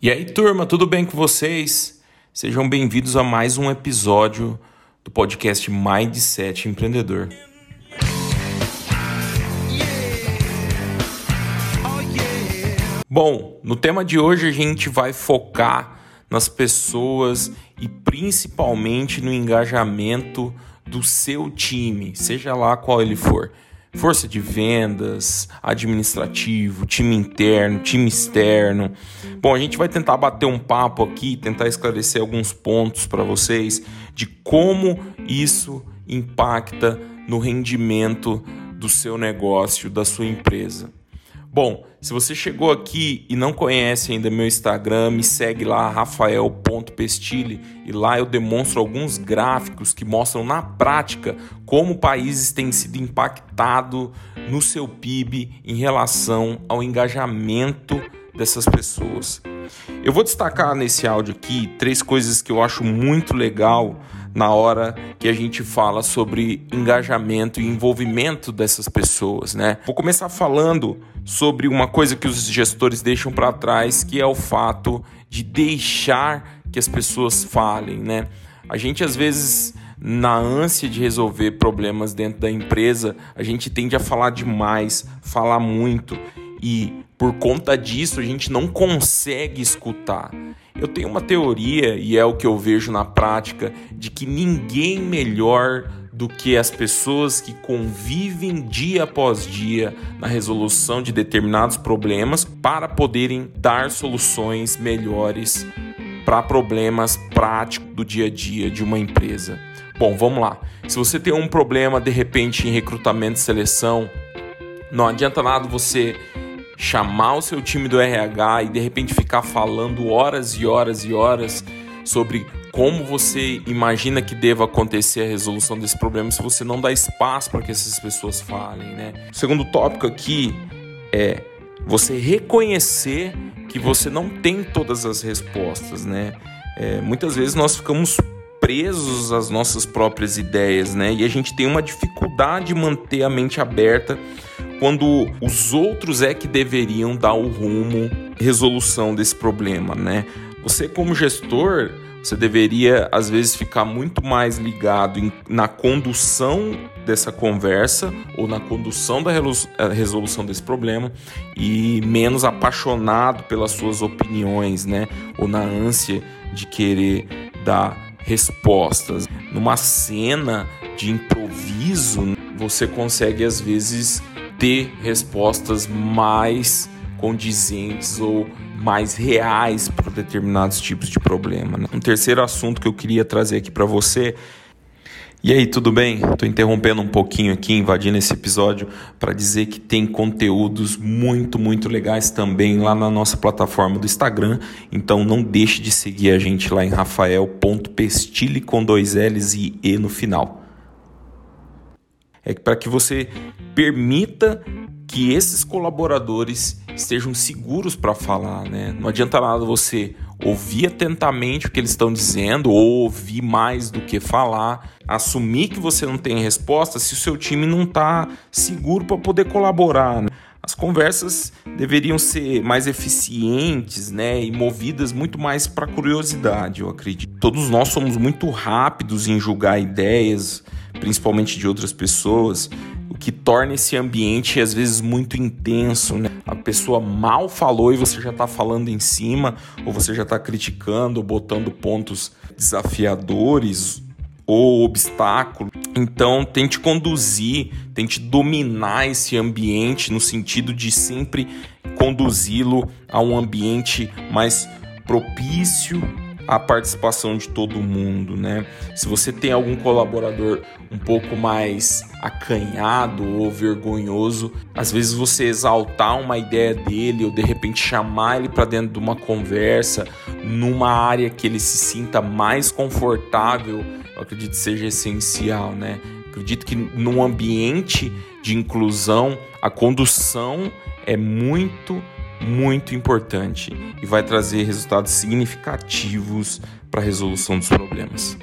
E aí, turma, tudo bem com vocês? Sejam bem-vindos a mais um episódio do podcast Mindset Empreendedor. Bom, no tema de hoje a gente vai focar nas pessoas e principalmente no engajamento do seu time, seja lá qual ele for força de vendas, administrativo, time interno, time externo. Bom, a gente vai tentar bater um papo aqui, tentar esclarecer alguns pontos para vocês de como isso impacta no rendimento do seu negócio, da sua empresa. Bom, se você chegou aqui e não conhece ainda meu Instagram, me segue lá, rafael.pestilli, e lá eu demonstro alguns gráficos que mostram na prática como países têm sido impactados no seu PIB em relação ao engajamento dessas pessoas. Eu vou destacar nesse áudio aqui três coisas que eu acho muito legal na hora que a gente fala sobre engajamento e envolvimento dessas pessoas, né? Vou começar falando sobre uma coisa que os gestores deixam para trás, que é o fato de deixar que as pessoas falem, né? A gente às vezes na ânsia de resolver problemas dentro da empresa, a gente tende a falar demais, falar muito e por conta disso a gente não consegue escutar. Eu tenho uma teoria, e é o que eu vejo na prática, de que ninguém melhor do que as pessoas que convivem dia após dia na resolução de determinados problemas para poderem dar soluções melhores para problemas práticos do dia a dia de uma empresa. Bom, vamos lá. Se você tem um problema de repente em recrutamento e seleção, não adianta nada você chamar o seu time do RH e de repente ficar falando horas e horas e horas sobre como você imagina que deva acontecer a resolução desse problema se você não dá espaço para que essas pessoas falem, né? O segundo tópico aqui é você reconhecer que você não tem todas as respostas, né? É, muitas vezes nós ficamos presos às nossas próprias ideias, né? E a gente tem uma dificuldade de manter a mente aberta quando os outros é que deveriam dar o rumo, resolução desse problema, né? Você como gestor, você deveria às vezes ficar muito mais ligado em, na condução dessa conversa ou na condução da eh, resolução desse problema e menos apaixonado pelas suas opiniões, né? Ou na ânsia de querer dar respostas. Numa cena de improviso, você consegue às vezes ter respostas mais condizentes ou mais reais para determinados tipos de problema. Né? Um terceiro assunto que eu queria trazer aqui para você. E aí, tudo bem? Estou interrompendo um pouquinho aqui, invadindo esse episódio, para dizer que tem conteúdos muito, muito legais também lá na nossa plataforma do Instagram. Então não deixe de seguir a gente lá em rafael.pestile com dois L's e E no final é para que você permita que esses colaboradores estejam seguros para falar, né? Não adianta nada você ouvir atentamente o que eles estão dizendo ou ouvir mais do que falar, assumir que você não tem resposta se o seu time não está seguro para poder colaborar. Né? As conversas deveriam ser mais eficientes, né, e movidas muito mais para curiosidade, eu acredito. Todos nós somos muito rápidos em julgar ideias, principalmente de outras pessoas, o que torna esse ambiente às vezes muito intenso, né? A pessoa mal falou e você já está falando em cima, ou você já está criticando, botando pontos desafiadores ou obstáculo. Então, tente conduzir, tente dominar esse ambiente no sentido de sempre conduzi-lo a um ambiente mais propício a participação de todo mundo, né? Se você tem algum colaborador um pouco mais acanhado ou vergonhoso, às vezes você exaltar uma ideia dele ou de repente chamar ele para dentro de uma conversa numa área que ele se sinta mais confortável, eu acredito que seja essencial, né? Acredito que num ambiente de inclusão, a condução é muito muito importante e vai trazer resultados significativos para a resolução dos problemas.